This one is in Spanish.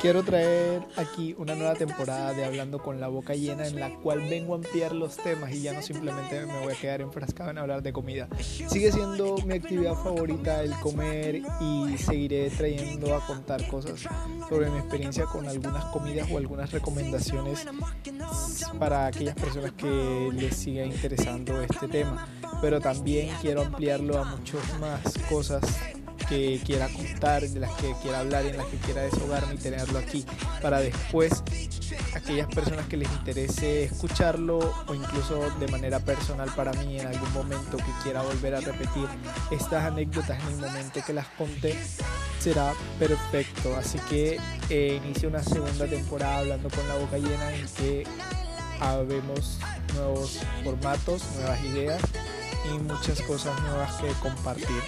Quiero traer aquí una nueva temporada de Hablando con la boca llena en la cual vengo a ampliar los temas y ya no simplemente me voy a quedar enfrascado en hablar de comida. Sigue siendo mi actividad favorita el comer y seguiré trayendo a contar cosas sobre mi experiencia con algunas comidas o algunas recomendaciones para aquellas personas que les siga interesando este tema. Pero también quiero ampliarlo a muchas más cosas que quiera contar, de las que quiera hablar en las que quiera desahogarme y tenerlo aquí para después aquellas personas que les interese escucharlo o incluso de manera personal para mí en algún momento que quiera volver a repetir estas anécdotas en el momento que las conté será perfecto. Así que eh, inicio una segunda temporada hablando con la boca llena en que habemos nuevos formatos nuevas ideas y muchas cosas nuevas que compartir